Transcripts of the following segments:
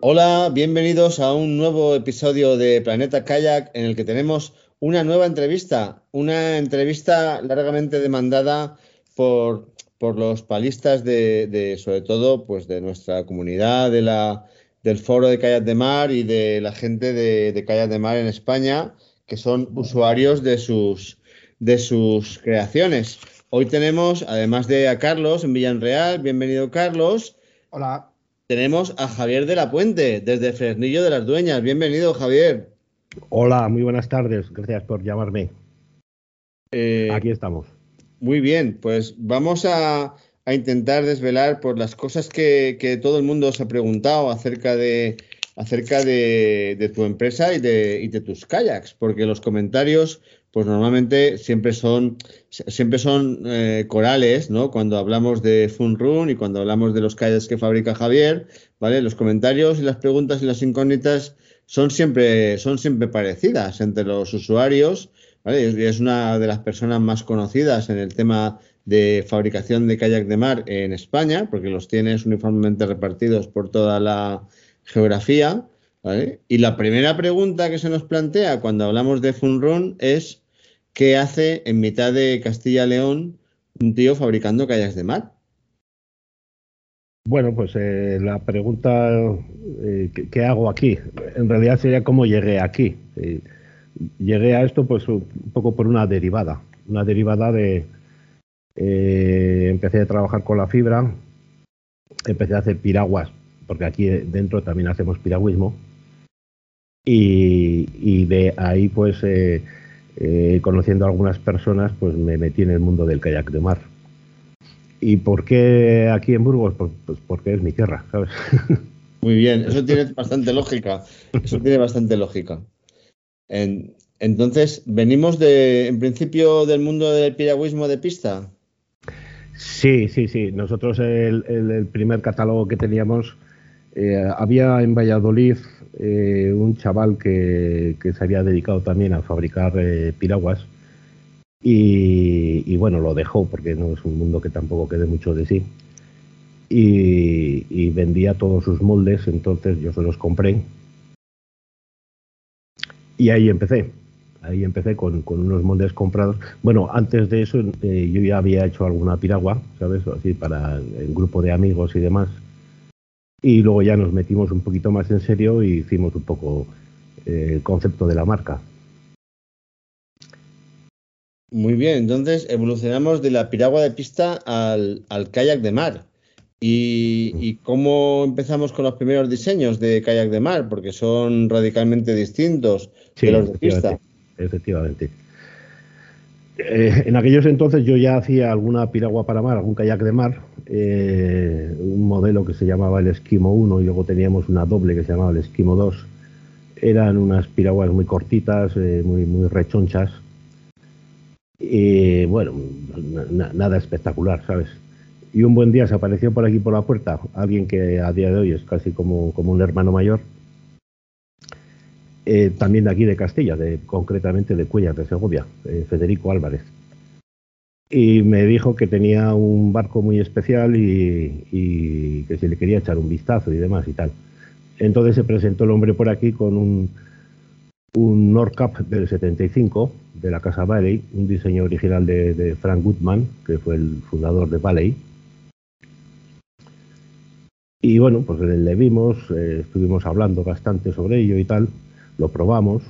Hola, bienvenidos a un nuevo episodio de Planeta Kayak en el que tenemos una nueva entrevista, una entrevista largamente demandada por, por los palistas de, de, sobre todo, pues de nuestra comunidad, de la, del foro de Kayak de Mar y de la gente de, de Kayak de Mar en España, que son usuarios de sus, de sus creaciones. Hoy tenemos, además de a Carlos en Villarreal, bienvenido Carlos. Hola. Tenemos a Javier de la Puente, desde Fresnillo de las Dueñas. Bienvenido, Javier. Hola, muy buenas tardes. Gracias por llamarme. Eh, Aquí estamos. Muy bien, pues vamos a, a intentar desvelar por las cosas que, que, todo el mundo se ha preguntado acerca de, acerca de, de tu empresa y de, y de, tus kayaks, porque los comentarios, pues normalmente siempre son, siempre son eh, corales, ¿no? Cuando hablamos de Fun Run y cuando hablamos de los kayaks que fabrica Javier, ¿vale? Los comentarios y las preguntas y las incógnitas son siempre, son siempre parecidas entre los usuarios, ¿vale? Y es una de las personas más conocidas en el tema de fabricación de kayak de mar en España, porque los tienes uniformemente repartidos por toda la geografía. ¿vale? Y la primera pregunta que se nos plantea cuando hablamos de Funrun es ¿qué hace en mitad de Castilla-León un tío fabricando kayaks de mar? Bueno, pues eh, la pregunta eh, ¿qué, ¿qué, hago aquí? En realidad sería cómo llegué aquí. Eh, llegué a esto pues un poco por una derivada, una derivada de, empecé a trabajar con la fibra, empecé a hacer piraguas, porque aquí dentro también hacemos piragüismo. Y, y de ahí, pues, eh, conociendo a algunas personas, pues me metí en el mundo del kayak de mar. ¿Y por qué aquí en Burgos? Pues, pues porque es mi tierra, ¿sabes? Muy bien, eso tiene bastante lógica. Eso tiene bastante lógica. En, entonces, venimos de, en principio, del mundo del piragüismo de pista. Sí, sí, sí. Nosotros el, el, el primer catálogo que teníamos, eh, había en Valladolid eh, un chaval que, se había dedicado también a fabricar eh, piraguas y, bueno, lo dejó porque no es un mundo que tampoco quede mucho de sí. Y, vendía todos sus moldes, entonces yo se los compré y ahí empecé ahí empecé con, con, unos moldes comprados. Bueno, antes de eso yo ya había hecho alguna piragua, ¿sabes? Así para el grupo de amigos y demás. Y luego ya nos metimos un poquito más en serio y hicimos un poco eh, el concepto de la marca. Muy bien, entonces evolucionamos de la piragua de pista al, al kayak de mar. ¿Y, ¿Y, cómo empezamos con los primeros diseños de kayak de mar? Porque son radicalmente distintos sí, de los de pista efectivamente. Eh, en aquellos entonces yo ya hacía alguna piragua para mar, algún kayak de mar, eh, un modelo que se llamaba el Esquimo 1 y luego teníamos una doble que se llamaba el Esquimo 2. Eran unas piraguas muy cortitas, eh, muy, rechonchas. Y bueno, na nada espectacular, ¿sabes? Y un buen día se apareció por aquí por la puerta alguien que a día de hoy es casi como, como un hermano mayor eh, también de aquí de Castilla, de, concretamente de Cuellas de Segovia, eh, Federico Álvarez. Y me dijo que tenía un barco muy especial y, que se le quería echar un vistazo y demás y tal. Entonces se presentó el hombre por aquí con un, un Nordcap del 75 de la casa Valley, un diseño original de, de Frank Goodman, que fue el fundador de Valley. Y bueno, pues le vimos, eh, estuvimos hablando bastante sobre ello y tal lo probamos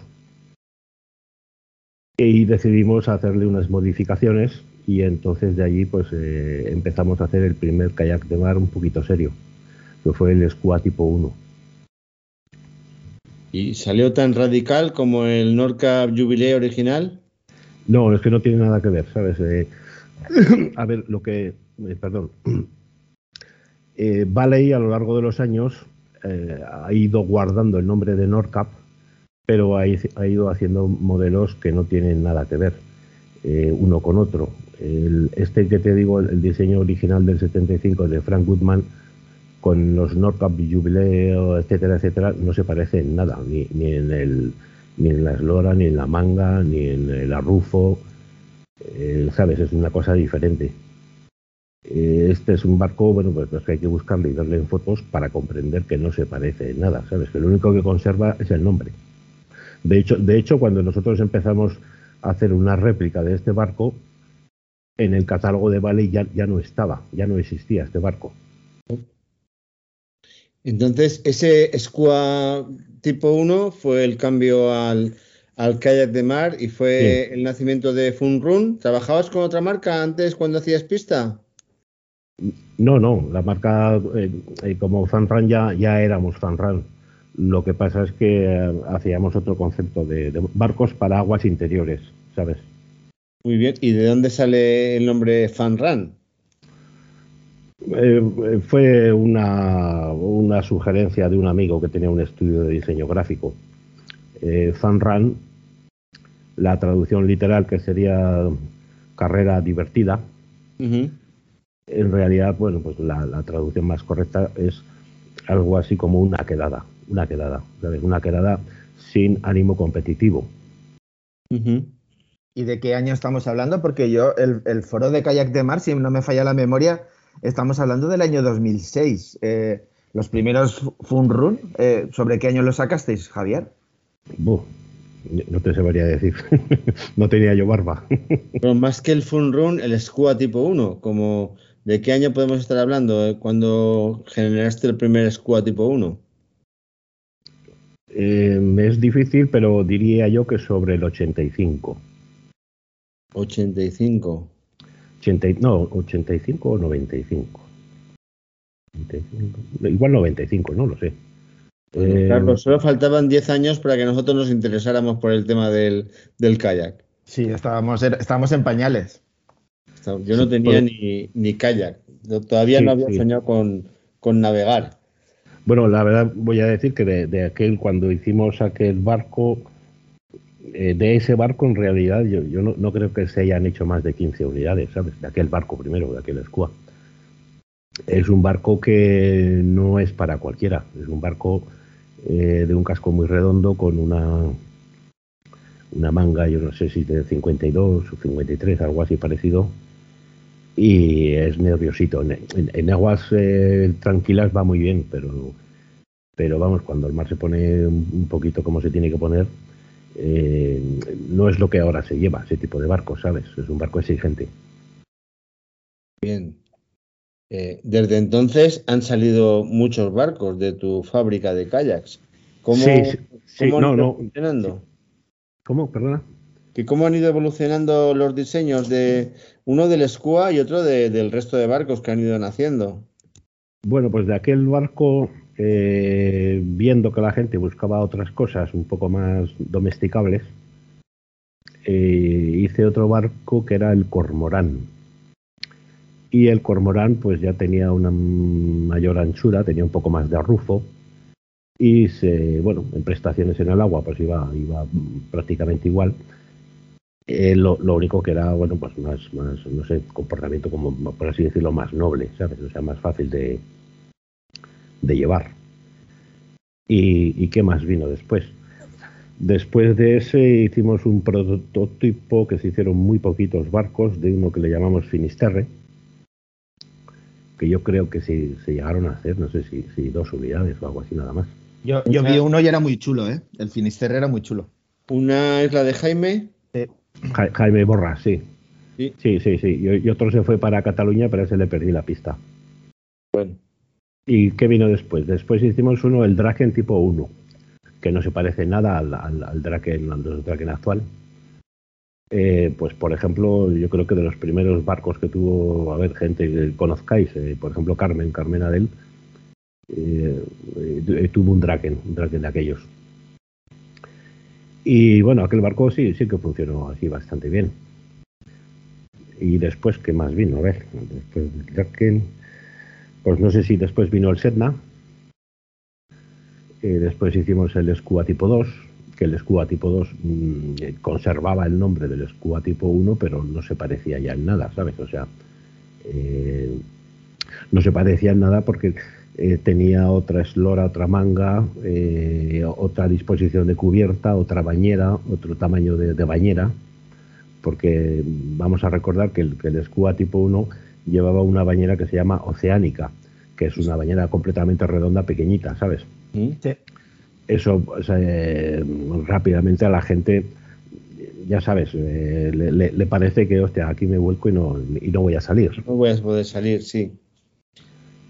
y decidimos hacerle unas modificaciones y entonces de allí pues eh, empezamos a hacer el primer kayak de mar un poquito serio, que fue el Squad tipo 1. ¿Y salió tan radical como el Nordcap Jubilee original? No, es que no tiene nada que ver, ¿sabes? Eh, a ver, lo que... Eh, perdón. Eh, Valley a lo largo de los años ha ido guardando el nombre de Nordcap, pero ha, ido haciendo modelos que no tienen nada que ver eh, uno con otro. este que te digo, el, diseño original del 75 de Frank Goodman, con los Nordcap Jubileo, etcétera, etcétera, no se parece en nada, ni, ni en el ni en la eslora, ni en la manga, ni en el arrufo, eh, ¿sabes? Es una cosa diferente. Eh, este es un barco, bueno, pues, pues, que hay que buscarle y darle en fotos para comprender que no se parece en nada, ¿sabes? Que lo único que conserva es el nombre. De hecho, de hecho, cuando nosotros empezamos a hacer una réplica de este barco, en el catálogo de Vale ya, ya no estaba, ya no existía este barco. Entonces, ese Squad tipo 1 fue el cambio al, al kayak de mar y fue el nacimiento de Fun Run. ¿Trabajabas con otra marca antes cuando hacías pista? No, no, la marca eh, eh, como Fanran ya, ya éramos Fanran. Lo que pasa es que eh, hacíamos otro concepto de, barcos para aguas interiores, ¿sabes? Muy bien, ¿y de dónde sale el nombre Fanran? fue una, una, sugerencia de un amigo que tenía un estudio de diseño gráfico. Fanran, la traducción literal que sería carrera divertida, en realidad, bueno, pues la, traducción más correcta es algo así como una quedada, una quedada, Una quedada sin ánimo competitivo. ¿Y de qué año estamos hablando? Porque yo, el, foro de kayak de mar, si no me falla la memoria, estamos hablando del año 2006. Eh, los primeros Fun Run, eh, ¿sobre qué año los sacasteis, Javier? no te sabría decir. no tenía yo barba. Pero más que el Fun Run, el Scuba tipo 1, como ¿De qué año podemos estar hablando eh, cuando generaste el primer Squad tipo 1? Eh, es difícil, pero diría yo que sobre el 85. 85. no, 85 o 95. Igual 95, no lo sé. Eh, Carlos, solo faltaban 10 años para que nosotros nos interesáramos por el tema del, del kayak. Sí, estábamos, estábamos en pañales. Yo no tenía ni, ni kayak. Todavía no había soñado con, navegar. Bueno, la verdad voy a decir que de, aquel, cuando hicimos aquel barco, eh, de ese barco en realidad yo, no, creo que se hayan hecho más de 15 unidades, ¿sabes? De aquel barco primero, de aquel escua. Es un barco que no es para cualquiera, es un barco eh, de un casco muy redondo con una, una manga, yo no sé si de 52 o 53, algo así parecido, y es nerviosito. En, aguas eh, tranquilas va muy bien, pero, pero vamos, cuando el mar se pone un poquito como se tiene que poner, eh, no es lo que ahora se lleva, ese tipo de barco, ¿sabes? Es un barco exigente. Bien. Eh, desde entonces han salido muchos barcos de tu fábrica de kayaks. ¿Cómo, sí, sí, no, no. ¿Cómo? Perdona que cómo han ido evolucionando los diseños de uno del SCUA y otro del resto de barcos que han ido naciendo. Bueno, pues de aquel barco, eh, viendo que la gente buscaba otras cosas un poco más domesticables, eh, hice otro barco que era el Cormorán. Y el Cormorán pues ya tenía una mayor anchura, tenía un poco más de arrufo y se, bueno, en prestaciones en el agua pues iba, iba prácticamente igual eh, lo, único que era, bueno, pues más, más, no sé, comportamiento como, por así decirlo, más noble, ¿sabes? O sea, más fácil de, de llevar. ¿Y, ¿Y qué más vino después? Después de ese hicimos un prototipo que se hicieron muy poquitos barcos de uno que le llamamos Finisterre, que yo creo que se, se llegaron a hacer, no sé si, si, dos unidades o algo así nada más. Yo, yo vi uno y era muy chulo, ¿eh? El Finisterre era muy chulo. Una es la de Jaime Jaime Borra, sí. Sí, sí, sí. Y, otro se fue para Cataluña, pero ese le perdí la pista. Bueno. ¿Y qué vino después? Después hicimos uno, el Draken tipo 1, que no se parece nada al, al, Draken, al actual. Eh, pues por ejemplo, yo creo que de los primeros barcos que tuvo, a ver, gente que conozcáis, eh, por ejemplo Carmen, Carmen Adel, eh, tuvo un Draken, un Draken de aquellos. Y bueno, aquel barco sí, sí que funcionó así bastante bien. Y después, ¿qué más vino? A ver, después del pues no sé si después vino el Sedna. Eh, después hicimos el Scua tipo 2, que el Scua tipo 2 mm, conservaba el nombre del Scua tipo 1, pero no se parecía ya en nada, ¿sabes? O sea, eh, no se parecía en nada porque eh, tenía otra eslora, otra manga, otra disposición de cubierta, otra bañera, otro tamaño de, bañera, porque vamos a recordar que el, que el tipo 1 llevaba una bañera que se llama oceánica, que es una bañera completamente redonda, pequeñita, ¿sabes? Sí. Eso eh, rápidamente a la gente, ya sabes, eh, le, parece que, hostia, aquí me vuelco y no, y no voy a salir. No voy a poder salir, sí.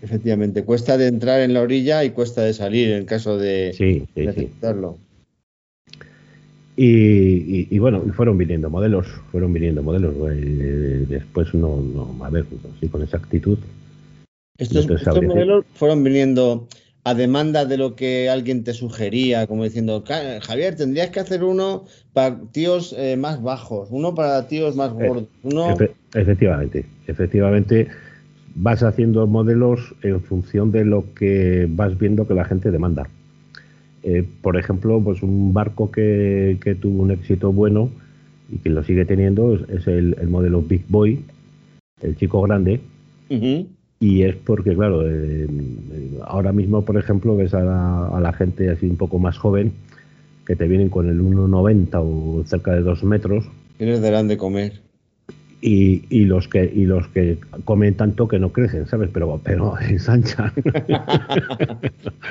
Efectivamente, cuesta de entrar en la orilla y cuesta de salir en caso de sí, necesitarlo. Y, bueno, fueron viniendo modelos, fueron viniendo modelos. Eh, después no, no, a ver, sí, con exactitud. Estos, modelos fueron viniendo a demanda de lo que alguien te sugería, como diciendo, Javier, tendrías que hacer uno para tíos eh, más bajos, uno para tíos más eh, gordos, uno... efectivamente, efectivamente vas haciendo modelos en función de lo que vas viendo que la gente demanda. Eh, por ejemplo, pues un barco que, tuvo un éxito bueno y que lo sigue teniendo es, el, modelo Big Boy, el chico grande. Y es porque, claro, eh, ahora mismo, por ejemplo, ves a la, gente así un poco más joven que te vienen con el 1,90 o cerca de 2 metros. Tienes de comer y, y, los que y los que comen tanto que no crecen, ¿sabes? Pero pero ensanchan.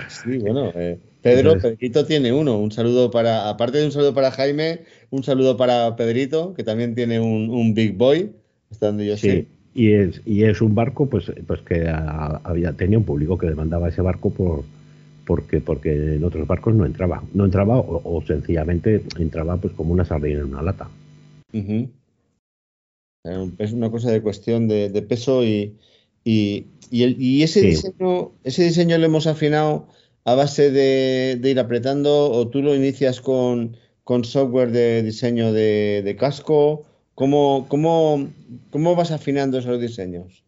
sí, bueno, eh, Pedro, Pedrito tiene uno. Un saludo para, aparte de un saludo para Jaime, un saludo para Pedrito, que también tiene un, un Big Boy, hasta donde yo sí. Y es, y es un barco pues, pues que había, tenía un público que demandaba ese barco por porque porque en otros barcos no entraba. No entraba o, sencillamente entraba pues como una sardina en una lata. Es una cosa de cuestión de, peso y, y, y, ese, diseño, ese diseño lo hemos afinado a base de, ir apretando o tú lo inicias con, con software de diseño de, casco. ¿Cómo, cómo, cómo vas afinando esos diseños?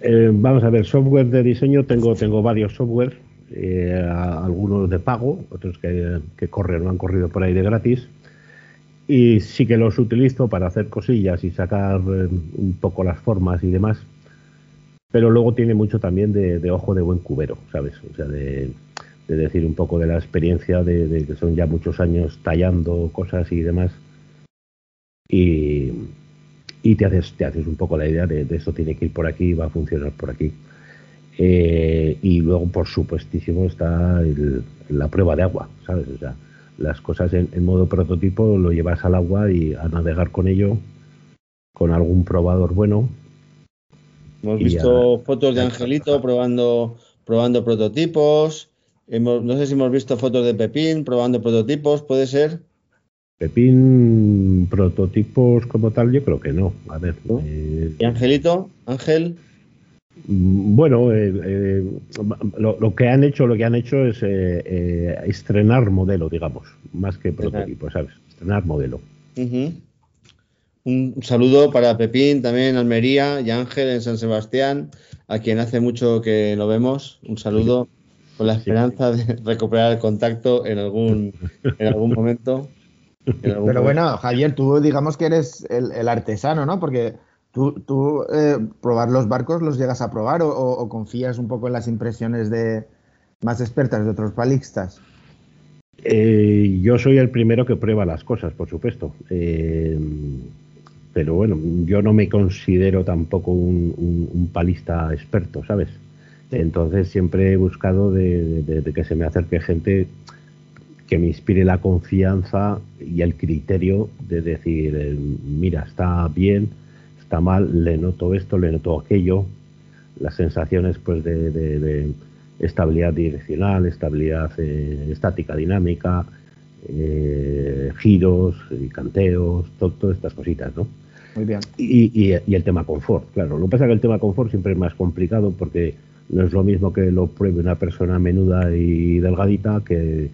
Eh, vamos a ver, software de diseño, tengo, tengo varios software, eh, algunos de pago, otros que, que corren o han corrido por ahí de gratis y sí que los utilizo para hacer cosillas y sacar eh, un poco las formas y demás. Pero luego tiene mucho también de, ojo de buen cubero, ¿sabes? O sea, de, decir un poco de la experiencia de, que son ya muchos años tallando cosas y demás. Y, te, haces, te haces un poco la idea de, esto tiene que ir por aquí, va a funcionar por aquí. Eh, y luego, por supuestísimo, está la prueba de agua, ¿sabes? O sea, las cosas en, modo prototipo, lo llevas al agua y a navegar con ello, con algún probador bueno. Hemos visto fotos de Angelito probando, probando prototipos. no sé si hemos visto fotos de Pepín probando prototipos, ¿puede ser? Pepín, prototipos como tal, yo creo que no. A ver. Eh, ¿Y Angelito? ¿Ángel? Bueno, eh, eh, lo, que han hecho, lo que han hecho es eh, estrenar modelo, digamos, más que prototipo, ¿sabes? Estrenar modelo. Un saludo para Pepín, también Almería y Ángel en San Sebastián, a quien hace mucho que lo vemos. Un saludo con la esperanza de recuperar el contacto en algún, en algún momento. Pero bueno, Javier, tú digamos que eres el, el artesano, ¿no? Porque ¿Tú, eh, probar los barcos los llegas a probar o, confías un poco en las impresiones de más expertas de otros palixtas? Eh, yo soy el primero que prueba las cosas, por supuesto. Eh, pero bueno, yo no me considero tampoco un, palista experto, ¿sabes? Entonces siempre he buscado de, que se me acerque gente que me inspire la confianza y el criterio de decir, mira, está bien, está mal, le noto esto, le noto aquello, las sensaciones pues de, estabilidad direccional, estabilidad eh, estática dinámica, eh, giros y canteos, todas estas cositas, ¿no? Muy bien. Y, el tema confort, claro. Lo que pasa es que el tema confort siempre es más complicado porque no es lo mismo que lo pruebe una persona menuda y delgadita que,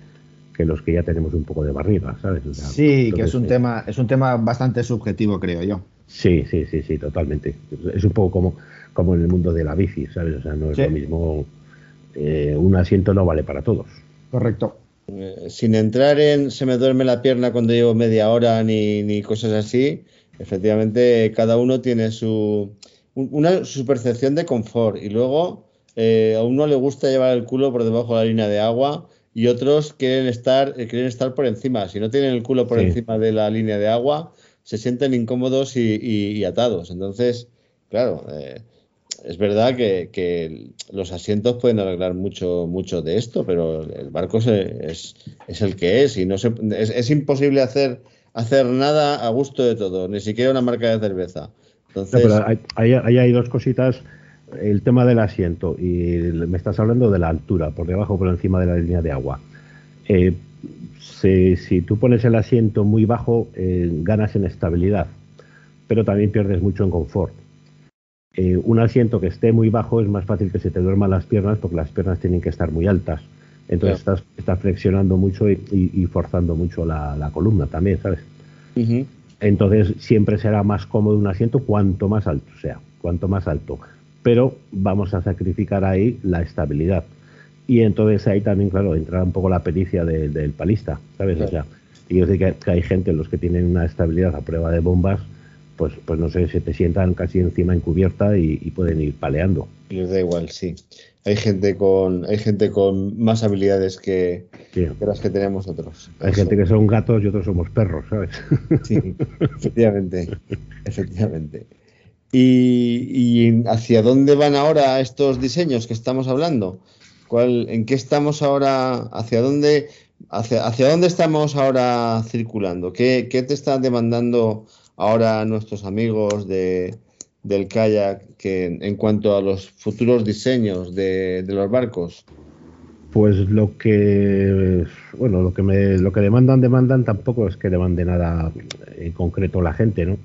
que los que ya tenemos un poco de barriga, ¿sabes? sí, que es un, tema, es un tema bastante subjetivo, creo yo. Sí, sí, sí, sí, totalmente. Es un poco como, como en el mundo de la bici, ¿sabes? O sea, no es lo mismo. Eh, un asiento no vale para todos. Correcto. Eh, sin entrar en se me duerme la pierna cuando llevo media hora ni, ni cosas así, efectivamente cada uno tiene su, una, su percepción de confort y luego eh, a uno le gusta llevar el culo por debajo de la línea de agua y otros quieren estar, eh, quieren estar por encima. Si no tienen el culo por encima de la línea de agua, se sienten incómodos y, atados. Entonces, claro, eh, es verdad que, los asientos pueden arreglar mucho, mucho de esto, pero el barco es, es, el que es y no se, es, imposible hacer, hacer nada a gusto de todo, ni siquiera una marca de cerveza. Entonces, ahí hay dos cositas el tema del asiento y me estás hablando de la altura, por debajo o por encima de la línea de agua. Eh, si, tú pones el asiento muy bajo, eh, ganas en estabilidad, pero también pierdes mucho en confort. Eh, un asiento que esté muy bajo es más fácil que se te duerman las piernas porque las piernas tienen que estar muy altas. Entonces estás, flexionando mucho y, forzando mucho la, columna también, ¿sabes? Entonces siempre será más cómodo un asiento cuanto más alto sea, cuanto más alto pero vamos a sacrificar ahí la estabilidad. Y entonces ahí también, claro, entra un poco la pericia del palista, ¿sabes? O sea, y yo sé que, hay gente, los que tienen una estabilidad a prueba de bombas, pues, pues no sé, se te sientan casi encima en cubierta y, pueden ir paleando. Y les da igual, sí. Hay gente con, hay gente con más habilidades que, las que tenemos otros. Hay gente que son gatos y otros somos perros, ¿sabes? Sí, efectivamente, efectivamente. ¿Y, hacia dónde van ahora estos diseños que estamos hablando? ¿Cuál, ¿En qué estamos ahora? ¿Hacia dónde, hacia, hacia dónde estamos ahora circulando? ¿Qué, te están demandando ahora nuestros amigos de, del kayak que, en cuanto a los futuros diseños de, de los barcos? Pues lo que bueno, lo que me, lo que demandan, demandan tampoco es que demande nada en concreto la gente, ¿no?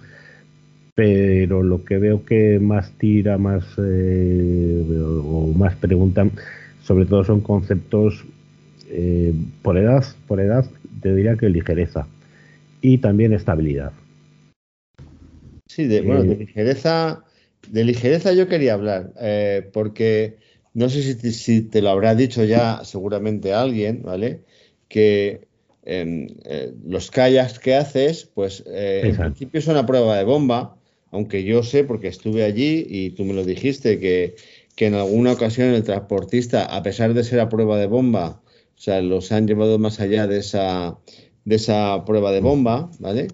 pero lo que veo que más tira, más eh, o más preguntan, sobre todo son conceptos eh, por edad, por edad te diría que ligereza y también estabilidad. Sí, de, bueno, de eh, ligereza, de ligereza yo quería hablar, porque no sé si te, lo habrá dicho ya seguramente alguien, ¿vale? Que los kayaks que haces, pues en principio son a prueba de bomba, aunque yo sé, porque estuve allí y tú me lo dijiste, que, en alguna ocasión el transportista, a pesar de ser a prueba de bomba, o sea, los han llevado más allá de esa, de esa prueba de bomba, ¿vale?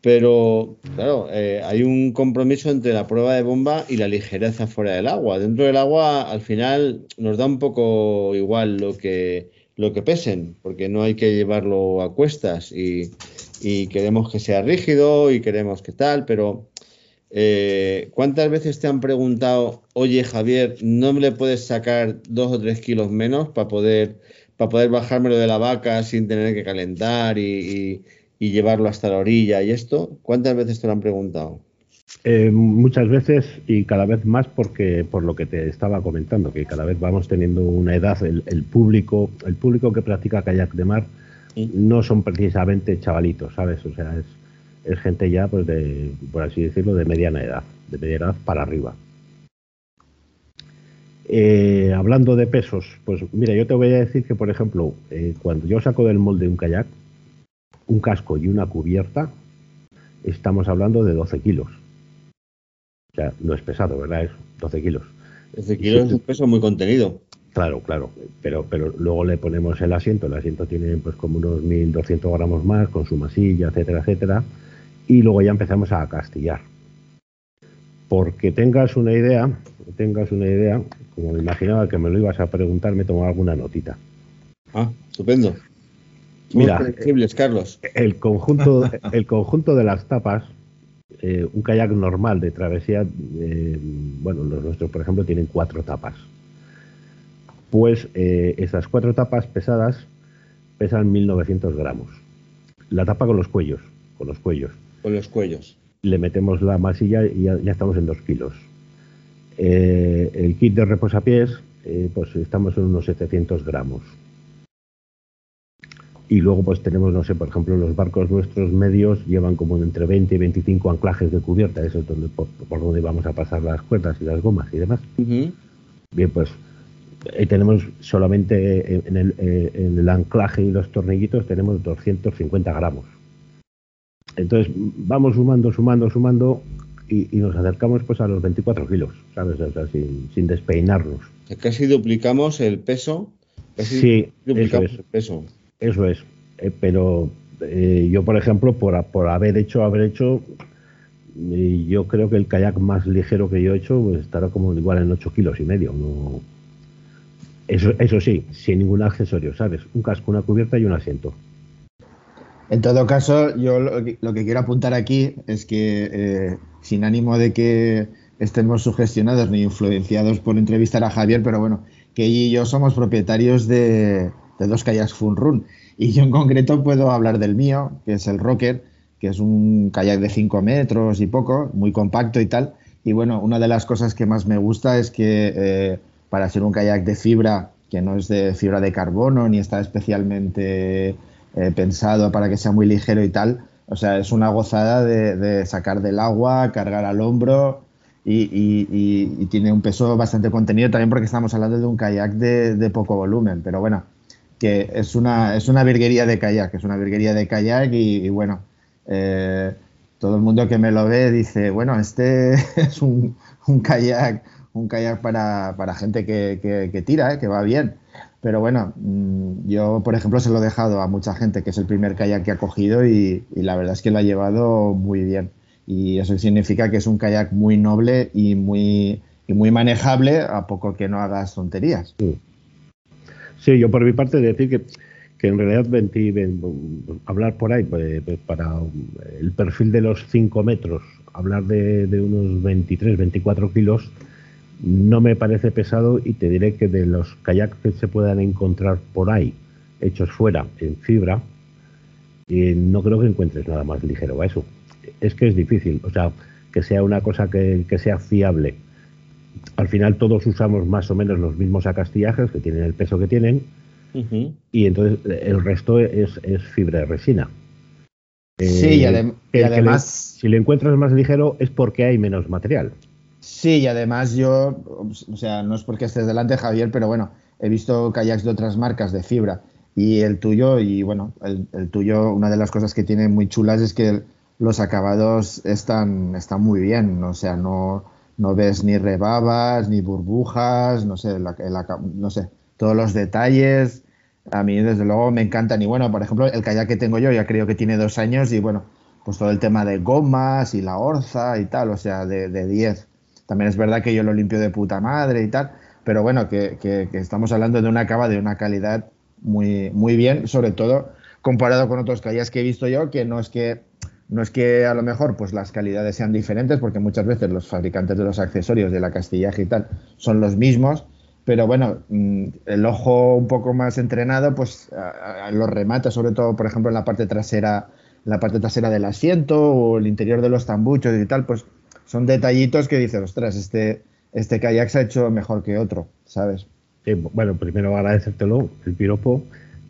Pero, claro, eh, hay un compromiso entre la prueba de bomba y la ligereza fuera del agua. Dentro del agua, al final, nos da un poco igual lo que, lo que pesen, porque no hay que llevarlo a cuestas y, y queremos que sea rígido y queremos que tal, pero eh, ¿cuántas veces te han preguntado, oye Javier, ¿no me le puedes sacar dos o tres kilos menos para poder, para poder bajármelo de la vaca sin tener que calentar y, llevarlo hasta la orilla y esto? ¿Cuántas veces te lo han preguntado? Eh, muchas veces y cada vez más porque por lo que te estaba comentando, que cada vez vamos teniendo una edad, el, el público, el público que practica kayak de mar, no son precisamente chavalitos, ¿sabes? O sea, es, gente ya, pues, de, por así decirlo, de mediana edad, de mediana edad para arriba. Eh, hablando de pesos, pues mira, yo te voy a decir que, por ejemplo, eh, cuando yo saco del molde un kayak, un casco y una cubierta, estamos hablando de 12 kilos. O sea, no es pesado, ¿verdad? Es 12 kilos. 12 kilos es un peso muy contenido. Claro, claro, pero, pero luego le ponemos el asiento, el asiento tiene pues como unos 1200 gramos más con su masilla, etcétera, etcétera, y luego ya empezamos a castillar. Porque tengas una idea, tengas una idea, como me imaginaba que me lo ibas a preguntar, me tomó alguna notita. Ah, estupendo. Mira, Carlos. El conjunto, el conjunto de las tapas, eh, un kayak normal de travesía, eh, bueno, los nuestros, por ejemplo, tienen cuatro tapas pues eh, esas cuatro tapas pesadas pesan 1900 gramos. La tapa con los cuellos, con los cuellos. Con los cuellos. Le metemos la masilla y ya, estamos en dos kilos. Eh, el kit de reposapiés, eh, pues estamos en unos 700 gramos. Y luego pues tenemos, no sé, por ejemplo, los barcos nuestros medios llevan como entre 20 y 25 anclajes de cubierta, eso es donde, por, donde vamos a pasar las cuerdas y las gomas y demás. Bien, pues eh, tenemos solamente en el, en el, anclaje y los tornillitos tenemos 250 gramos. Entonces vamos sumando, sumando, sumando y, nos acercamos pues a los 24 kilos, ¿sabes? O sea, sin, despeinarnos. Casi duplicamos el peso. sí, eso es. El peso. Eso es. pero yo, por ejemplo, por, por haber hecho, haber hecho y yo creo que el kayak más ligero que yo he hecho pues, estará como igual en 8 kilos y medio. No... Eso, eso sí, sin ningún accesorio, ¿sabes? Un casco, una cubierta y un asiento. En todo caso, yo lo que, quiero apuntar aquí es que, eh, sin ánimo de que estemos sugestionados ni influenciados por entrevistar a Javier, pero bueno, que ella y yo somos propietarios de, de dos kayaks Fun Run. Y yo en concreto puedo hablar del mío, que es el Rocker, que es un kayak de 5 metros y poco, muy compacto y tal. Y bueno, una de las cosas que más me gusta es que eh, para ser un kayak de fibra, que no es de fibra de carbono ni está especialmente eh, pensado para que sea muy ligero y tal, o sea, es una gozada de, sacar del agua, cargar al hombro y, tiene un peso bastante contenido también porque estamos hablando de un kayak de, poco volumen, pero bueno, que es una, es una virguería de kayak, es una virguería de kayak y bueno, eh, todo el mundo que me lo ve dice, bueno, este es un, kayak, un kayak para, gente que, tira, eh, que va bien. Pero bueno, mm, yo, por ejemplo, se lo he dejado a mucha gente, que es el primer kayak que ha cogido y, la verdad es que lo ha llevado muy bien. Y eso significa que es un kayak muy noble y muy, y muy manejable a poco que no hagas tonterías. Sí. yo por mi parte decir que que en realidad hablar por ahí, pues, pues, para el perfil de los 5 metros, hablar de, unos 23, 24 kilos, no me parece pesado y te diré que de los kayaks que se puedan encontrar por ahí, hechos fuera, en fibra, eh, no creo que encuentres nada más ligero a eso. Es que es difícil, o sea, que sea una cosa que, que sea fiable. Al final todos usamos más o menos los mismos acastillajes que tienen el peso que tienen, y entonces el resto es, fibra de resina. sí, y, eh, además... si lo encuentras más ligero es porque hay menos material. Sí, y además yo, o sea, no es porque estés delante, Javier, pero bueno, he visto kayaks de otras marcas de fibra y el tuyo, y bueno, el, tuyo, una de las cosas que tiene muy chulas es que los acabados están, están muy bien, o sea, no, no ves ni rebabas, ni burbujas, no sé, no sé, todos los detalles. A mí, desde luego, me encantan. Y bueno, por ejemplo, el kayak que tengo yo ya creo que tiene dos años y bueno, pues todo el tema de gomas y la orza y tal, o sea, de 10. También es verdad que yo lo limpio de puta madre y tal, pero bueno, que, que, estamos hablando de una cava de una calidad muy, muy bien, sobre todo comparado con otros kayaks que he visto yo, que no es que no es que a lo mejor pues las calidades sean diferentes, porque muchas veces los fabricantes de los accesorios de la castillaje y tal son los mismos, pero bueno, mm, el ojo un poco más entrenado, pues lo remata, sobre todo, por ejemplo, en la parte trasera, la parte trasera del asiento o el interior de los tambuchos y tal, pues son detallitos que dices, ostras, este, este kayak se ha hecho mejor que otro, ¿sabes? bueno, primero agradecértelo, el piropo.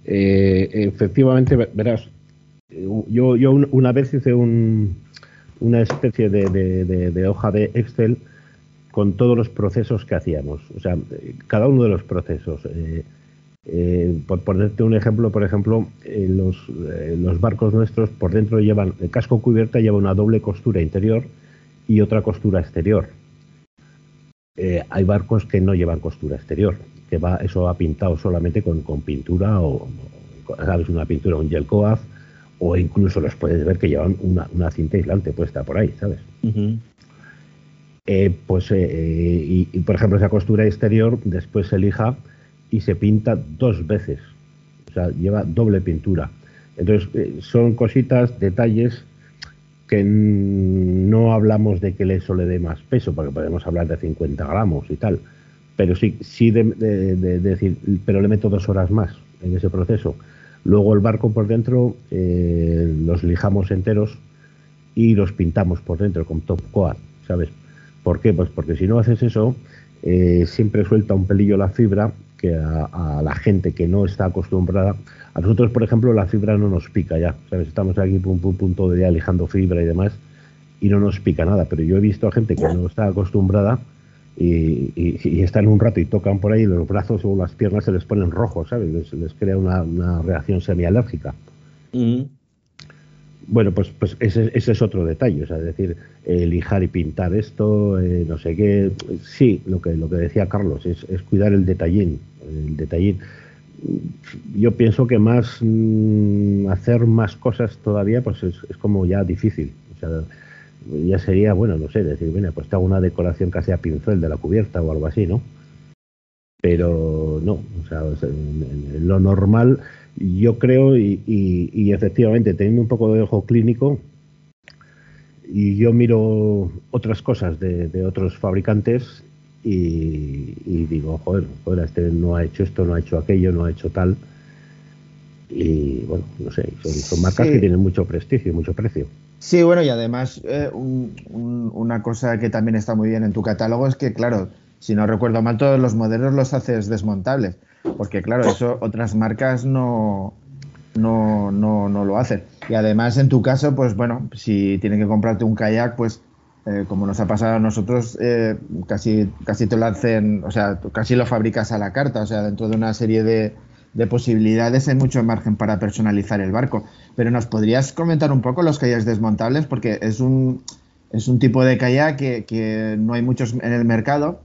Eh, efectivamente, verás, yo, yo una vez hice un, una especie de hoja de Excel con todos los procesos que hacíamos. O sea, cada uno de los procesos. Eh, eh, por ponerte un ejemplo, por ejemplo, eh, los, los, barcos nuestros por dentro llevan, el casco cubierta lleva una doble costura interior y otra costura exterior. hay barcos que no llevan costura exterior, que va, eso va pintado solamente con, pintura o, sabes, una pintura, un gel coaf, o incluso los puedes ver que llevan una, una cinta aislante puesta por ahí, ¿sabes? Eh, pues, eh, eh, y, por ejemplo, esa costura exterior después se elija y se pinta dos veces. O sea, lleva doble pintura. Entonces, son cositas, detalles que no hablamos de que eso le dé más peso, porque podemos hablar de 50 gramos y tal, pero sí, sí de, decir, pero le meto dos horas más en ese proceso. Luego el barco por dentro los lijamos enteros y los pintamos por dentro con top coat, ¿sabes? ¿Por qué? Pues porque si no haces eso, eh, siempre suelta un pelillo la fibra que a, la gente que no está acostumbrada, a nosotros, por ejemplo, la fibra no nos pica ya, ¿sabes? Estamos aquí pum, pum, punto de día lijando fibra y demás, y no nos pica nada, pero yo he visto a gente que no está acostumbrada y, están un rato y tocan por ahí, los brazos o las piernas se les ponen rojos, ¿sabes? Les, crea una, reacción semialérgica. Bueno, pues, pues ese, es otro detalle, o sea, es decir, lijar y pintar esto, eh, no sé qué. Sí, lo que, lo que decía Carlos, es, cuidar el detallín. El detallín. Yo pienso que más mm, hacer más cosas todavía, pues es, es como ya difícil. O sea, ya sería, bueno, no sé, decir, bueno, pues te hago una decoración casi a pincel de la cubierta o algo así, ¿no? Pero no, o sea, en, lo normal, yo creo, y, efectivamente, teniendo un poco de ojo clínico, y yo miro otras cosas de, otros fabricantes y, digo, joder, joder, este no ha hecho esto, no ha hecho aquello, no ha hecho tal. Y bueno, no sé, son, marcas que tienen mucho prestigio y mucho precio. Sí, bueno, y además eh, una cosa que también está muy bien en tu catálogo es que, claro, si no recuerdo mal, todos los modelos los haces desmontables, porque, claro, eso otras marcas no, no, no, no lo hacen. Y además, en tu caso, pues bueno, si tienes que comprarte un kayak, pues eh, como nos ha pasado a nosotros, eh, casi, casi te lo hacen, o sea, casi lo fabricas a la carta, o sea, dentro de una serie de, de posibilidades hay mucho margen para personalizar el barco. Pero nos podrías comentar un poco los kayaks desmontables, porque es un, es un tipo de kayak que, no hay muchos en el mercado.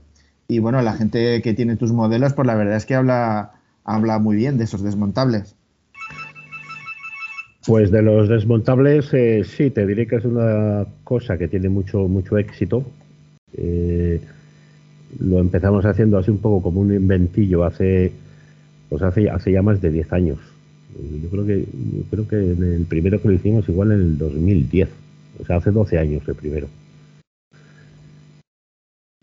Y bueno, la gente que tiene tus modelos, pues la verdad es que habla, habla muy bien de esos desmontables. Pues de los desmontables, eh, sí, te diré que es una cosa que tiene mucho, mucho éxito. Eh, lo empezamos haciendo así un poco como un inventillo hace pues hace, hace ya más de 10 años. Yo creo que yo creo que el primero que lo hicimos igual en el 2010, o sea, hace 12 años el primero.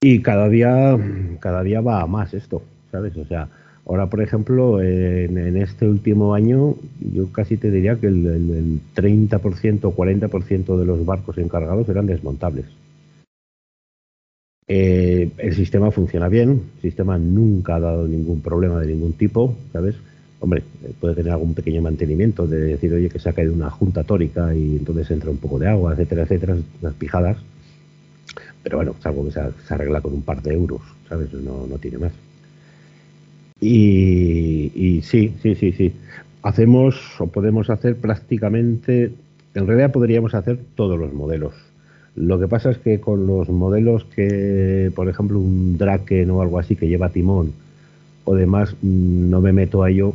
Y cada día cada día va a más esto, ¿sabes? O sea, ahora por ejemplo, en, este último año yo casi te diría que el, el 30% o 40% de los barcos encargados eran desmontables. Eh, el sistema funciona bien, el sistema nunca ha dado ningún problema de ningún tipo, ¿sabes? Hombre, eh, puede tener algún pequeño mantenimiento de decir, oye, que se ha caído una junta tórica y entonces entra un poco de agua, etcétera, etcétera, unas pijadas. Pero bueno, es algo que se, arregla con un par de euros, ¿sabes? No, no tiene más. Y, y sí, sí, sí, sí. Hacemos o podemos hacer prácticamente, en realidad podríamos hacer todos los modelos lo que pasa es que con los modelos que, por ejemplo, un Draken o algo así que lleva timón o demás, mm, no me meto a ello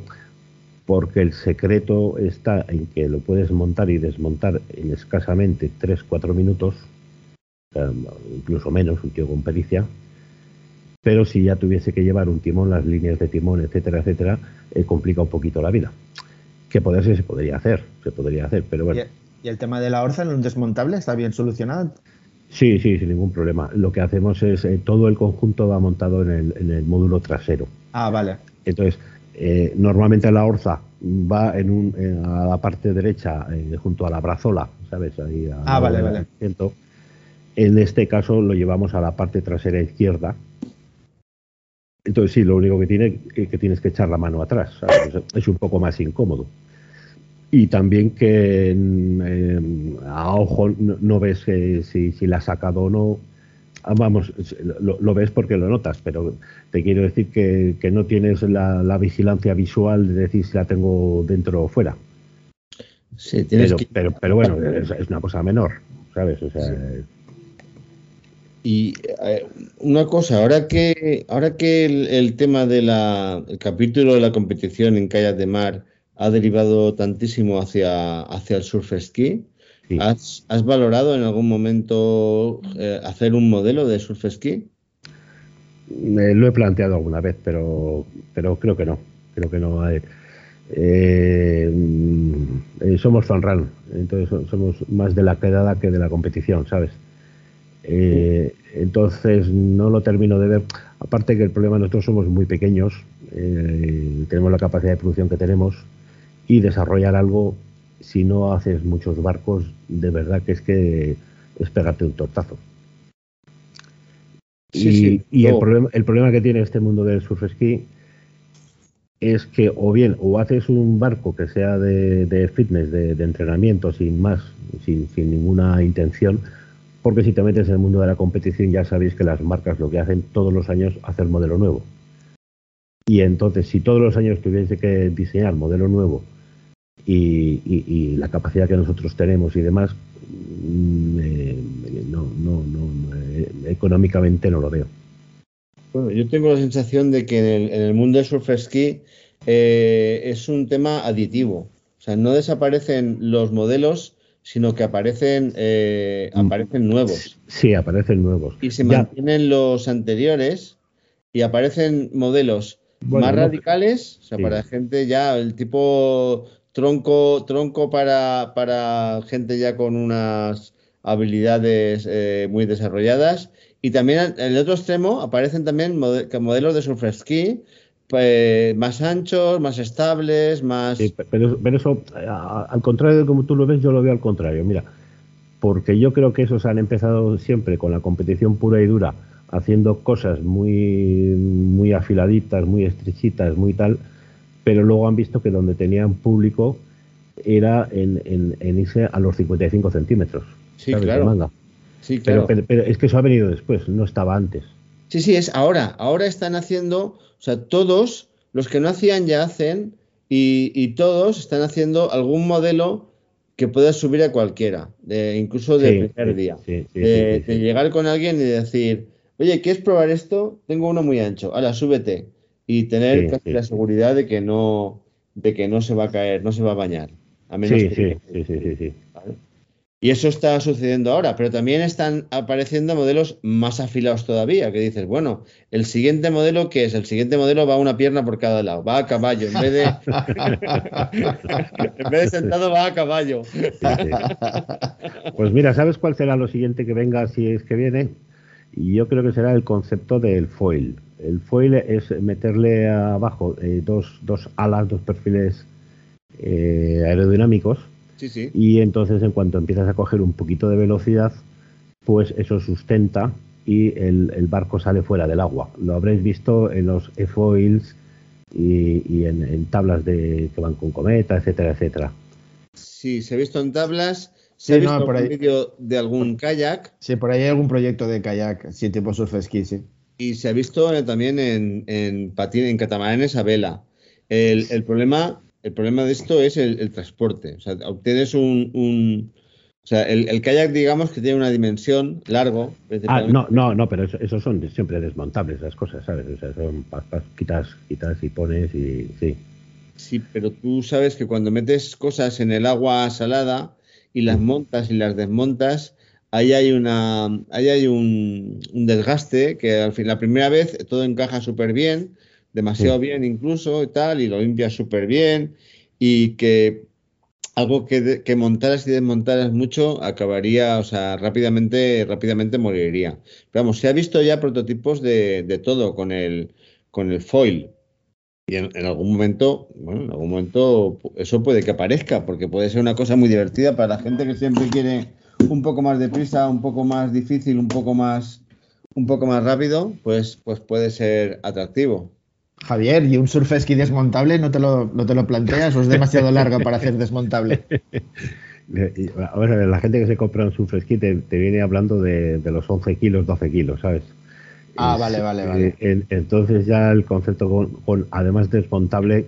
porque el secreto está en que lo puedes montar y desmontar en escasamente 3-4 minutos, incluso menos, un tío con pericia. Pero si ya tuviese que llevar un timón, las líneas de timón, etcétera, etcétera, eh, complica un poquito la vida. Que poderse se podría hacer, se podría hacer, pero bueno. ¿Y el tema de la orza en un desmontable está bien solucionado? Sí, sí, sin ningún problema. Lo que hacemos es, eh, todo el conjunto va montado en el, módulo trasero. Ah, vale. Entonces, eh, normalmente la orza va en un, a la parte derecha, eh, junto a la brazola, ¿sabes? Ahí ah, vale, vale. En este caso lo llevamos a la parte trasera izquierda. Entonces, sí, lo único que tiene que, que tienes que echar la mano atrás. Es un poco más incómodo y también que a ojo no, ves si, si, la ha sacado o no. Ah, vamos, lo, ves porque lo notas, pero te quiero decir que, no tienes la, vigilancia visual de decir si la tengo dentro o fuera. Sí, tienes pero, pero, bueno, es, una cosa menor, ¿sabes? O sea, Y eh, una cosa, ahora que ahora que el, tema del capítulo de la competición en calles de mar ha derivado tantísimo hacia, hacia el surf ski. ¿Has, valorado en algún momento eh, hacer un modelo de surf ski? lo he planteado alguna vez, pero, pero creo que no. Creo que no. Eh, eh, somos fan run, entonces somos más de la quedada que de la competición, ¿sabes? Entonces no lo termino de ver. Aparte que el problema nosotros somos muy pequeños, tenemos la capacidad de producción que tenemos y desarrollar algo, si no haces muchos barcos, de verdad que es que es pegarte un tortazo. y, el, problema, el problema que tiene este mundo del surf ski es que o bien o haces un barco que sea de, fitness, de, entrenamiento, sin más, sin, ninguna intención, porque si te metes en el mundo de la competición ya sabéis que las marcas lo que hacen todos los años hacer modelo nuevo. Y entonces, si todos los años tuviese que diseñar modelo nuevo y, la capacidad que nosotros tenemos y demás, mm, eh, no, no, no, eh, económicamente no lo veo. Bueno, yo tengo la sensación de que en el, mundo del surf ski eh, es un tema aditivo. O sea, no desaparecen los modelos, sino que aparecen, eh, mm. aparecen nuevos. Sí, aparecen nuevos. Y se mantienen los anteriores y aparecen modelos más radicales, o sea, para gente ya, el tipo tronco, tronco para, para gente ya con unas habilidades eh, muy desarrolladas. Y también en el otro extremo aparecen también modelos de surf ski pues, más anchos, más estables, más... pero, eso, al contrario de como tú lo ves, yo lo veo al contrario. Mira, porque yo creo que esos han empezado siempre con la competición pura y dura, haciendo cosas muy, muy afiladitas, muy estrechitas, muy tal, pero luego han visto que donde tenían público era en, en, irse a los 55 centímetros. Sí, claro. Sí, claro. pero, es que eso ha venido después, no estaba antes. Sí, sí, es ahora. Ahora están haciendo o sea, todos los que no hacían ya hacen y, todos están haciendo algún modelo que pueda subir a cualquiera, incluso de primer día. de, llegar con alguien y decir, oye, ¿quieres probar esto? Tengo uno muy ancho, ahora súbete. Y tener casi la seguridad de que no, de que no se va a caer, no se va a bañar. A menos sí, sí, sí, sí, y eso está sucediendo ahora, pero también están apareciendo modelos más afilados todavía, que dices, bueno, el siguiente modelo, ¿qué es? El siguiente modelo va una pierna por cada lado, va a caballo, en vez de, en vez de sentado va a caballo. Pues mira, ¿sabes cuál será lo siguiente que venga si es que viene? Y yo creo que será el concepto del foil. El foil es meterle abajo eh, dos, dos alas, dos perfiles eh, aerodinámicos y entonces en cuanto empiezas a coger un poquito de velocidad, pues eso sustenta y el, barco sale fuera del agua. Lo habréis visto en los e-foils y, en, tablas de que van con cometa, etcétera, etcétera. Sí, se ha visto en tablas. Se ha visto por vídeo de algún kayak. Sí, por ahí hay algún proyecto de kayak, sí, tipo surf ski, sí. Y se ha visto eh, también en, en, en catamaranes a vela. El, el problema el problema de esto es el, transporte. O sea, obtienes un, o sea, el, kayak, digamos que tiene una dimensión largo. Ah, no, no, no, pero esos son siempre desmontables las cosas, ¿sabes? O sea, son quitas, quitas y pones y sí. Sí, pero tú sabes que cuando metes cosas en el agua salada y las montas y las desmontas, ahí hay una, ahí hay un, un desgaste que al fin, la primera vez todo encaja súper bien, demasiado bien incluso y tal, y lo limpias súper bien, y que algo que, que, montaras y desmontaras mucho acabaría, o sea, rápidamente, rápidamente moriría. Pero vamos, se ha visto ya prototipos de, de todo con el, con el foil. Y en, algún momento, bueno, en algún momento eso puede que aparezca, porque puede ser una cosa muy divertida para la gente que siempre quiere un poco más de prisa, un poco más difícil, un poco más, un poco más rápido, pues, pues puede ser atractivo. Javier, ¿y un surf ski desmontable no te lo, no te lo planteas o es demasiado largo para hacer desmontable? la gente que se compra un surf ski te, viene hablando de, los 11 kilos, 12 kilos, ¿sabes? Ah, vale, vale, vale. Eh, entonces ya el concepto con, además desmontable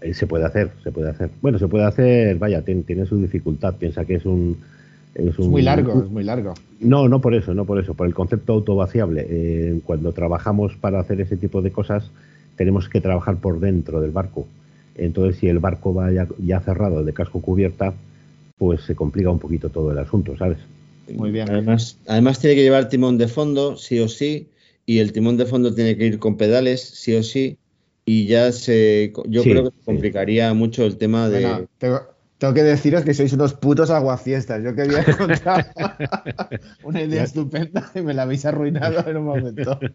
eh, se puede hacer, se puede hacer. Bueno, se puede hacer, vaya, tiene, su dificultad. Piensa que es un, es, muy largo, es muy largo. No, no por eso, no por eso, por el concepto autovaciable. Eh, cuando trabajamos para hacer ese tipo de cosas, tenemos que trabajar por dentro del barco. Entonces, si el barco va ya, cerrado de casco cubierta, pues se complica un poquito todo el asunto, ¿sabes? Muy bien. Además, además tiene que llevar timón de fondo, sí o sí, y el timón de fondo tiene que ir con pedales, sí o sí, y ya se, yo creo que complicaría mucho el tema de. tengo, que deciros que sois unos putos aguafiestas. Yo quería contar una idea estupenda y me la habéis arruinado en un momento.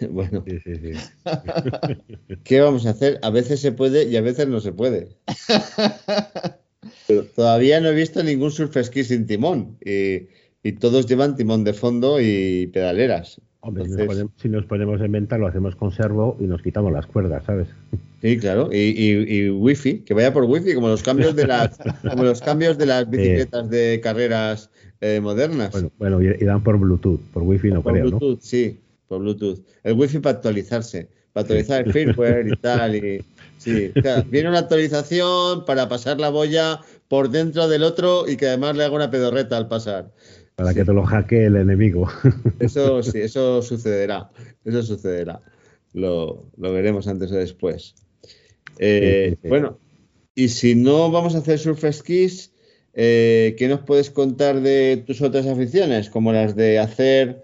Bueno, ¿qué vamos a hacer? A veces se puede y a veces no se puede. Pero todavía no he visto ningún surf ski sin timón y, todos llevan timón de fondo y pedaleras. si, nos ponemos, en venta lo hacemos con servo y nos quitamos las cuerdas, ¿sabes? Sí, claro, y, y, wifi, que vaya por wifi, como los cambios de las, como los cambios de las bicicletas de carreras eh, modernas. Bueno, bueno, y dan por Bluetooth, por wifi no por creo, Bluetooth, sí, por Bluetooth. El wifi para actualizarse, para actualizar el firmware y tal, y sí, viene una actualización para pasar la boya por dentro del otro y que además le haga una pedorreta al pasar. Para que te lo hackee el enemigo. Eso sí, eso sucederá. Eso sucederá. Lo, veremos antes o después. Eh, bueno, y si no vamos a hacer surf skis, eh, ¿qué nos puedes contar de tus otras aficiones? Como las de hacer,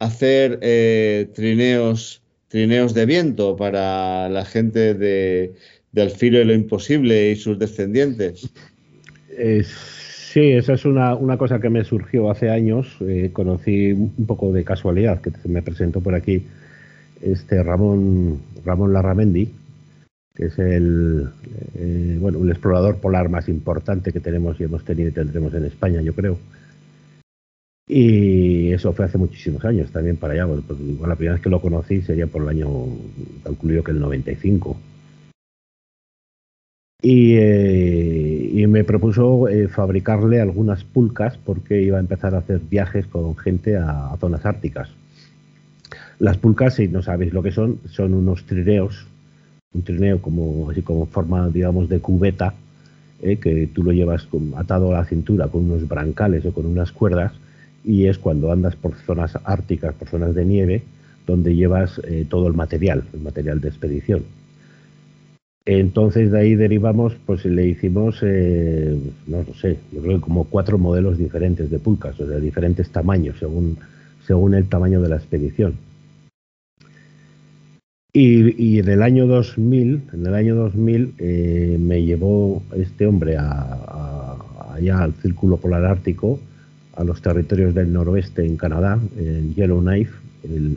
hacer eh, trineos, trineos de viento para la gente de, de Al filo de lo imposible y sus descendientes. Sí, esa es una, cosa que me surgió hace años. Eh, conocí un poco de casualidad que me presentó por aquí este Ramón, Ramón Larramendi, que es el, eh, bueno, el explorador polar más importante que tenemos y hemos tenido y tendremos en España, yo creo. Y eso fue hace muchísimos años también para allá. Pues, la primera vez que lo conocí sería por el año, calculo que el 95. Y, eh, y me propuso eh, fabricarle algunas pulcas porque iba a empezar a hacer viajes con gente a, zonas árticas. Las pulcas, si no sabéis lo que son, son unos trineos, un trineo como así como forma, digamos, de cubeta, eh, que tú lo llevas atado a la cintura con unos brancales o con unas cuerdas, y es cuando andas por zonas árticas, por zonas de nieve, donde llevas todo el material, el material de expedición. Entonces de ahí derivamos, pues le hicimos, eh, no lo sé, yo creo que como cuatro modelos diferentes de pulcas, o de diferentes tamaños, según, según el tamaño de la expedición. Y, en el año 2000, en el año 2000 eh, me llevó este hombre allá al Círculo Polar Ártico, a los territorios del noroeste en Canadá, en Yellowknife, el,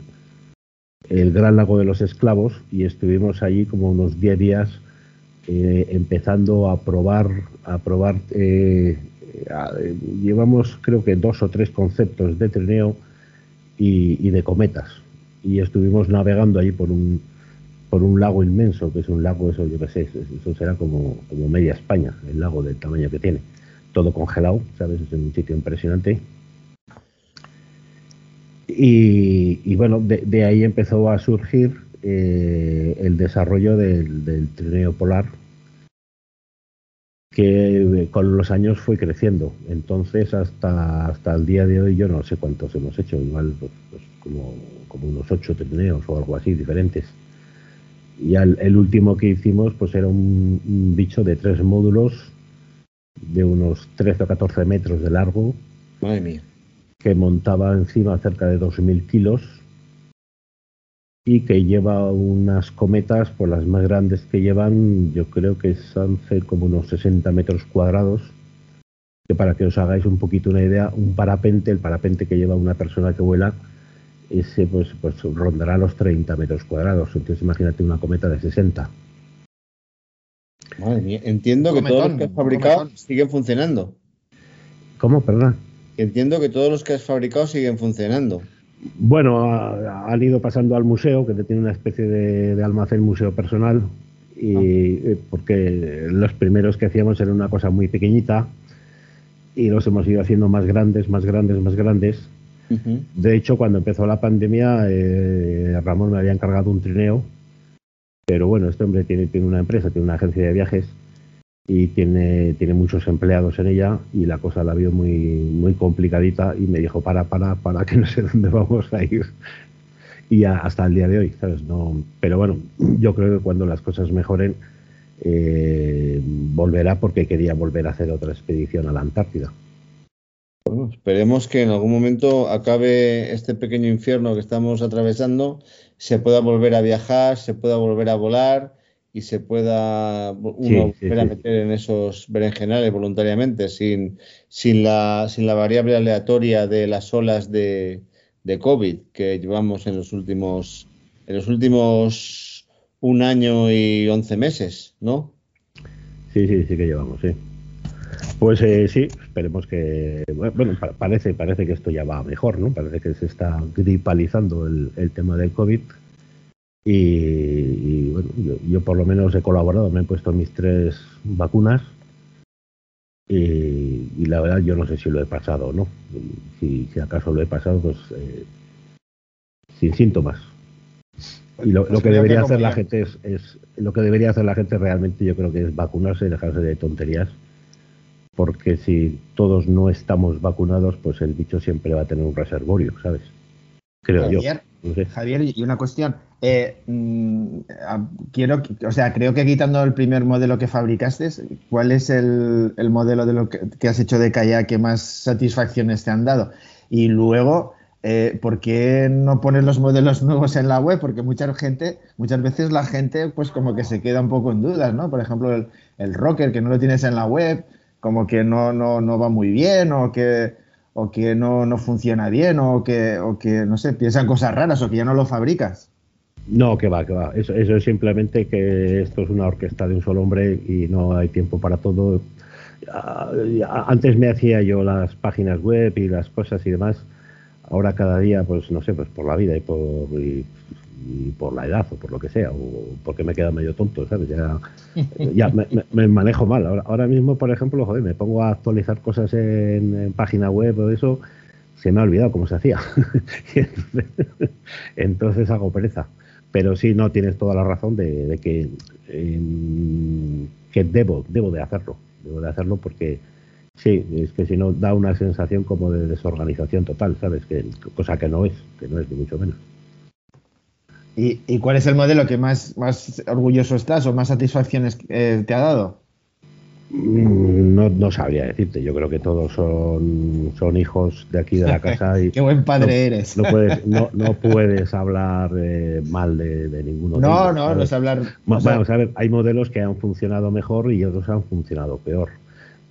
el Gran Lago de los Esclavos y estuvimos allí como unos 10 días eh, empezando a probar, a probar, eh, llevamos creo que dos o tres conceptos de trineo y, de cometas y estuvimos navegando allí por un por un lago inmenso que es un lago eso yo qué sé eso será como, como media España el lago del tamaño que tiene todo congelado sabes es un sitio impresionante y, bueno, de, ahí empezó a surgir eh, el desarrollo del, trineo polar, que eh, con los años fue creciendo. Entonces, hasta, hasta el día de hoy, yo no sé cuántos hemos hecho, igual pues, pues como, unos ocho trineos o algo así diferentes. Y el último que hicimos, pues era un bicho de tres módulos de unos 13 o 14 metros de largo. Madre mía que montaba encima cerca de 2.000 kilos y que lleva unas cometas, por las más grandes que llevan, yo creo que son como unos 60 metros cuadrados, que para que os hagáis un poquito una idea, un parapente, el parapente que lleva una persona que vuela, ese pues, pues rondará los 30 metros cuadrados, entonces imagínate una cometa de 60. Madre mía, entiendo que todos los que has fabricado siguen funcionando. ¿Cómo? Perdón. Entiendo que todos los que has fabricado siguen funcionando. Bueno, han ido pasando al museo, que tiene una especie de, almacén museo personal, y ah. eh, porque los primeros que hacíamos eran una cosa muy pequeñita y los hemos ido haciendo más grandes, más grandes, más grandes. De hecho, cuando empezó la pandemia, eh, Ramón me había encargado un trineo, pero bueno, este hombre tiene, tiene una empresa, tiene una agencia de viajes y tiene, tiene muchos empleados en ella y la cosa la vio muy, muy complicadita y me dijo para, para, para que no sé dónde vamos a ir. Y hasta el día de hoy, ¿sabes? No, pero bueno, yo creo que cuando las cosas mejoren eh, volverá porque quería volver a hacer otra expedición a la Antártida. Bueno, esperemos que en algún momento acabe este pequeño infierno que estamos atravesando, se pueda volver a viajar, se pueda volver a volar y se pueda uno meter en esos berenjenales voluntariamente sin, sin, la, sin la variable aleatoria de las olas de, de COVID que llevamos en los últimos en los últimos un año y once meses, ¿no? Sí, sí, sí que llevamos, sí. Pues eh, sí, esperemos que. Bueno, parece, parece que esto ya va mejor, ¿no? Parece que se está gripalizando el, el tema del COVID Y, bueno, yo, por lo menos he colaborado, me he puesto mis tres vacunas y, la verdad yo no sé si lo he pasado o no. Si, si acaso lo he pasado, pues eh, sin síntomas. Y lo, pues que debería hacer la gente es, es, lo que debería hacer la gente realmente yo creo que es vacunarse y dejarse de tonterías porque si todos no estamos vacunados pues el bicho siempre va a tener un reservorio sabes creo yo. Javier y una cuestión. Eh, mm, quiero o sea creo que quitando el primer modelo que fabricaste cuál es el, modelo de lo que, que, has hecho de kayak que más satisfacciones te han dado y luego eh, ¿por qué no pones los modelos nuevos en la web? Porque mucha gente, muchas veces la gente, pues como que se queda un poco en dudas, ¿no? Por ejemplo, el, rocker que no lo tienes en la web, como que no, no, no va muy bien, o que, o que no, no funciona bien, o que, o que, no sé, piensan cosas raras, o que ya no lo fabricas. No, que va, que va. Eso, eso es simplemente que esto es una orquesta de un solo hombre y no hay tiempo para todo. Ah, antes me hacía yo las páginas web y las cosas y demás ahora cada día, pues no sé, pues por la vida y por, por la edad o por lo que sea, o porque me he quedado medio tonto, ¿sabes? Ya, ya me, manejo mal. Ahora, ahora mismo, por ejemplo, joder, me pongo a actualizar cosas en, página web o eso, se me ha olvidado cómo se hacía. entonces, hago pereza. Pero sí, no, tienes toda la razón de, que, que debo, debo de hacerlo. Debo de hacerlo porque Sí, es que si no da una sensación como de desorganización total, ¿sabes? Que, cosa que no es, que no es ni mucho menos. ¿Y, cuál es el modelo que más, más orgulloso estás o más satisfacciones eh, te ha dado? Mm, no, no, sabría decirte, yo creo que todos son, son hijos de aquí de la casa. Y Qué buen padre eres. No puedes, no, no puedes hablar eh, mal de, de, ninguno no, de ellos. No, no, no es hablar. Vamos a ver, hay modelos que han funcionado mejor y otros han funcionado peor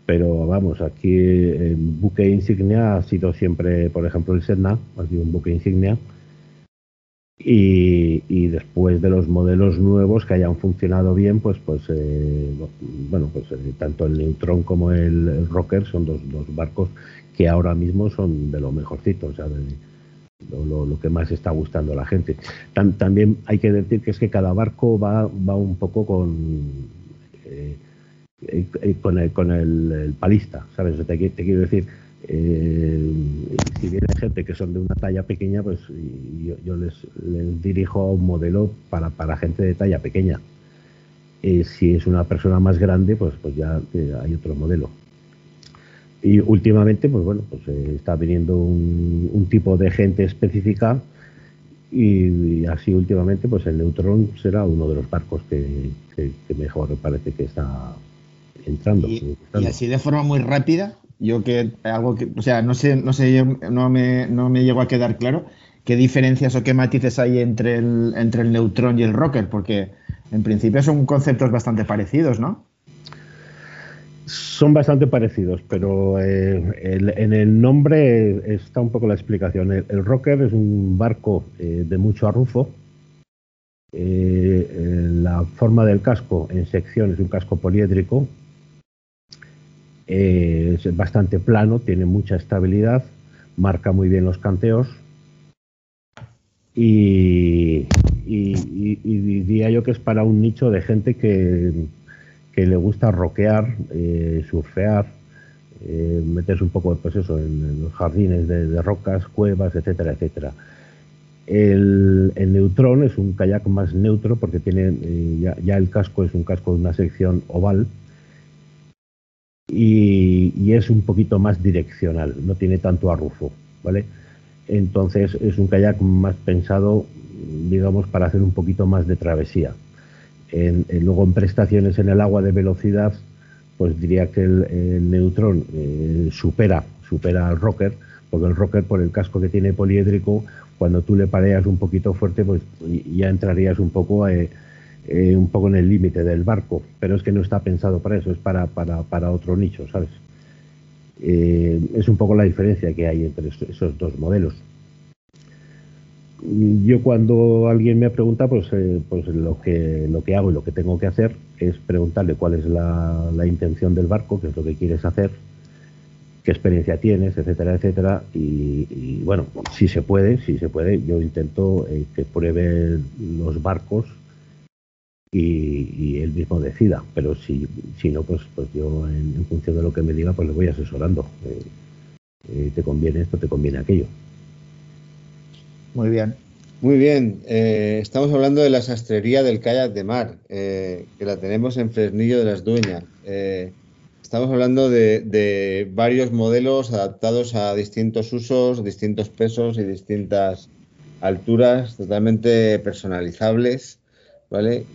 pero vamos, aquí el buque insignia ha sido siempre, por ejemplo, el Sedna, ha sido un buque insignia. Y, después de los modelos nuevos que hayan funcionado bien, pues, pues eh, bueno, pues eh, tanto el Neutron como el, Rocker son dos, dos, barcos que ahora mismo son de lo mejorcito, o sea, de, lo, que más está gustando a la gente. también hay que decir que es que cada barco va, va un poco con eh, eh, con, el, con el, palista, ¿sabes? Te, te quiero decir, eh, si viene gente que son de una talla pequeña, pues yo, les, dirijo un modelo para, para gente de talla pequeña. si es una persona más grande, pues, pues ya hay otro modelo. Y últimamente, pues bueno, pues está viniendo un, tipo de gente específica y, así últimamente, pues el Neutron será uno de los barcos que, que, que mejor parece que está entrando y, así de forma muy rápida, yo que algo que, o sea, no sé, no sé, no me, no me llegó a quedar claro qué diferencias o qué matices hay entre el, entre el neutrón y el rocker, porque en principio son conceptos bastante parecidos, ¿no? Son bastante parecidos, pero eh, en el nombre está un poco la explicación. El, rocker es un barco eh, de mucho arrufo. Eh, la forma del casco en sección es un casco poliédrico eh, es bastante plano, tiene mucha estabilidad, marca muy bien los canteos y, diría yo que es para un nicho de gente que, le gusta roquear, eh, surfear, eh, meterse un poco pues eso, en, jardines de, rocas, cuevas, etcétera, etcétera. El, el, Neutrón es un kayak más neutro porque tiene ya, el casco es un casco de una sección oval y, es un poquito más direccional, no tiene tanto arrufo, ¿vale? Entonces es un kayak más pensado, digamos, para hacer un poquito más de travesía. En, luego en prestaciones en el agua de velocidad, pues diría que el, el Neutron eh, supera, supera al Rocker, porque el Rocker por el casco que tiene poliédrico, cuando tú le pareas un poquito fuerte, pues ya entrarías un poco. Eh, eh, un poco en el límite del barco, pero es que no está pensado para eso, es para, para, para otro nicho, ¿sabes? Eh, es un poco la diferencia que hay entre esos dos modelos. Yo cuando alguien me pregunta, pues, eh, pues lo, que, lo que hago y lo que tengo que hacer es preguntarle cuál es la, la intención del barco, qué es lo que quieres hacer, qué experiencia tienes, etcétera, etcétera. Y, bueno, si se puede, si se puede, yo intento que pruebe los barcos y, él mismo decida. Pero si, si no, pues, pues yo en, función de lo que me diga, pues le voy asesorando. Eh, eh, te conviene esto, te conviene aquello. Muy bien. Muy bien, estamos hablando de la sastrería del kayak de mar, que la tenemos en Fresnillo de las Dueñas. Estamos hablando de, varios modelos adaptados a distintos usos, distintos pesos y distintas alturas, totalmente personalizables. ¿Vale?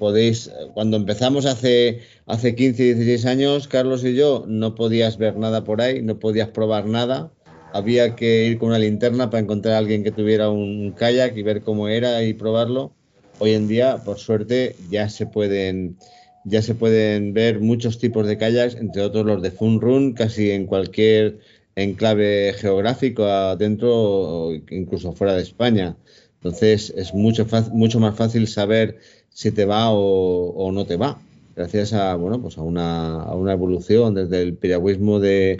podéis, cuando empezamos hace, hace 15, 16 años, Carlos y yo, no podías ver nada por ahí, no podías probar nada. Había que ir con una linterna para encontrar a alguien que tuviera un kayak y ver cómo era y probarlo. Hoy en día, por suerte, ya se pueden ya se pueden ver muchos tipos de kayaks, entre otros los de Fun Run, casi en cualquier enclave geográfico adentro o incluso fuera de España. Entonces es mucho, más fácil saber si te va o, no te va, gracias a, bueno, pues a, una, a una evolución desde el piragüismo de,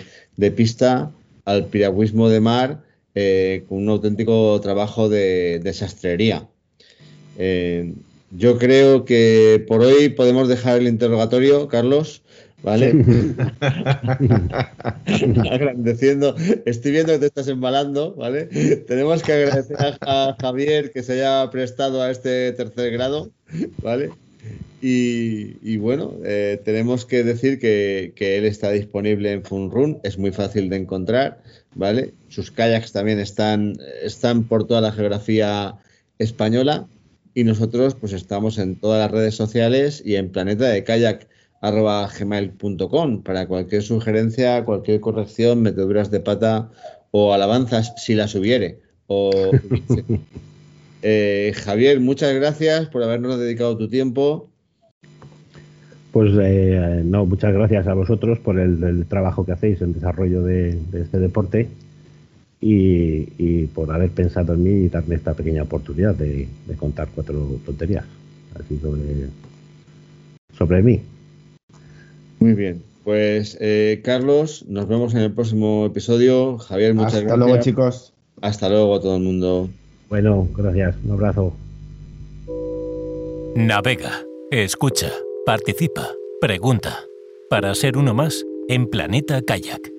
pista al piragüismo de mar eh, con un auténtico trabajo de, de sastrería. Eh, yo creo que por hoy podemos dejar el interrogatorio, Carlos. ¿Vale? Agradeciendo. Estoy viendo que te estás embalando, ¿vale? Tenemos que agradecer a, Javier que se haya prestado a este tercer grado, ¿vale? Y, bueno, eh, tenemos que decir que, él está disponible en Funrun, es muy fácil de encontrar, ¿vale? Sus kayaks también están, están por toda la geografía española y nosotros pues estamos en todas las redes sociales y en planeta de kayak gmail.com para cualquier sugerencia, cualquier corrección, meteduras de pata o alabanzas si las hubiere. O, eh, Javier, muchas gracias por habernos dedicado tu tiempo. Pues eh, no, muchas gracias a vosotros por el, trabajo que hacéis en desarrollo de este deporte y, por haber pensado en mí y darme esta pequeña oportunidad de, contar cuatro tonterías así sobre, sobre mí. Muy bien, pues eh, Carlos, nos vemos en el próximo episodio. Javier, muchas gracias. Hasta luego, chicos. Hasta luego a todo el mundo. Bueno, gracias. Un abrazo. Navega, escucha, participa, pregunta. Para ser uno más en Planeta Kayak.